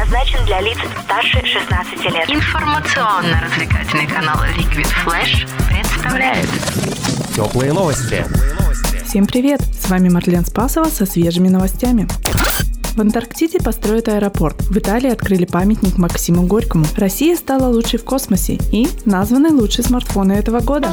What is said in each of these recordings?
предназначен для лиц старше 16 лет. Информационно-развлекательный канал Liquid Flash представляет Теплые новости. Всем привет! С вами Марлен Спасова со свежими новостями. В Антарктиде построят аэропорт. В Италии открыли памятник Максиму Горькому. Россия стала лучшей в космосе и названы лучшие смартфоны этого года.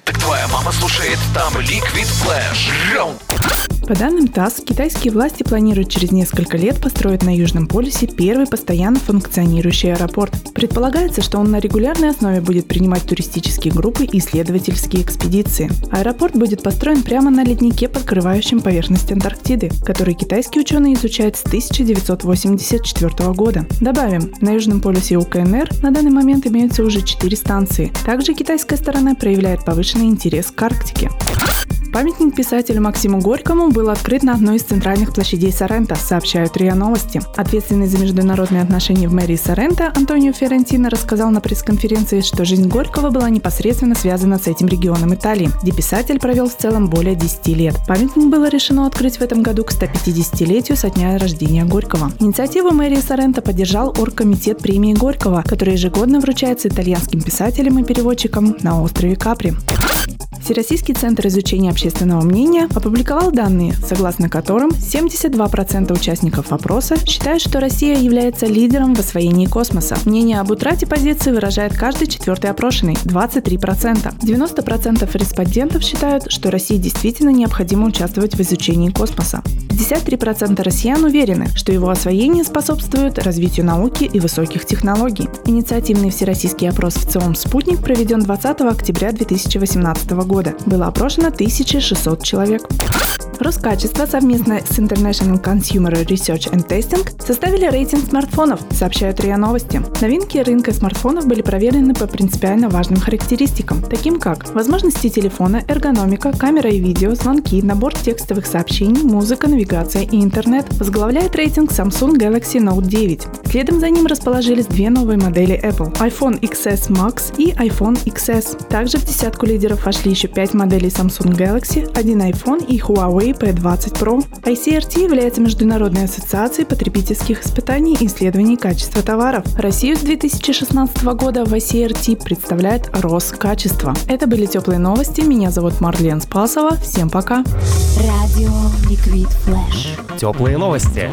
Твоя мама слушает там Liquid Flash По данным ТАСС, китайские власти планируют через несколько лет построить на Южном полюсе первый постоянно функционирующий аэропорт. Предполагается, что он на регулярной основе будет принимать туристические группы и исследовательские экспедиции. Аэропорт будет построен прямо на леднике, подкрывающем поверхность Антарктиды, который китайские ученые изучают с 1984 года. Добавим, на Южном полюсе у КНР на данный момент имеются уже 4 станции. Также китайская сторона проявляет повышенный интерес к Арктике. Памятник писателю Максиму Горькому был открыт на одной из центральных площадей Сорента, сообщают РИА Новости. Ответственный за международные отношения в мэрии Сорента Антонио Ферентино рассказал на пресс-конференции, что жизнь Горького была непосредственно связана с этим регионом Италии, где писатель провел в целом более 10 лет. Памятник было решено открыть в этом году к 150-летию со дня рождения Горького. Инициативу мэрии Сорента поддержал оргкомитет премии Горького, который ежегодно вручается итальянским писателям и переводчикам на острове Капри. Всероссийский центр изучения общественного мнения опубликовал данные, согласно которым 72% участников опроса считают, что Россия является лидером в освоении космоса. Мнение об утрате позиции выражает каждый четвертый опрошенный – 23%. 90% респондентов считают, что России действительно необходимо участвовать в изучении космоса. 53% россиян уверены, что его освоение способствует развитию науки и высоких технологий. Инициативный всероссийский опрос в ЦИОМ «Спутник» проведен 20 октября 2018 года. Было опрошено 1600 человек. Роскачество совместно с International Consumer Research and Testing составили рейтинг смартфонов, сообщают РИА Новости. Новинки рынка смартфонов были проверены по принципиально важным характеристикам, таким как возможности телефона, эргономика, камера и видео, звонки, набор текстовых сообщений, музыка, навигация и интернет. Возглавляет рейтинг Samsung Galaxy Note 9. Следом за ним расположились две новые модели Apple – iPhone XS Max и iPhone XS. Также в десятку лидеров вошли еще пять моделей Samsung Galaxy, один iPhone и Huawei P20 Pro. ICRT является международной ассоциацией потребительских испытаний и исследований качества товаров. Россию с 2016 года в ICRT представляет Роскачество. Это были теплые новости. Меня зовут Марлен Спасова. Всем пока. Радио Liquid Flash. Теплые новости.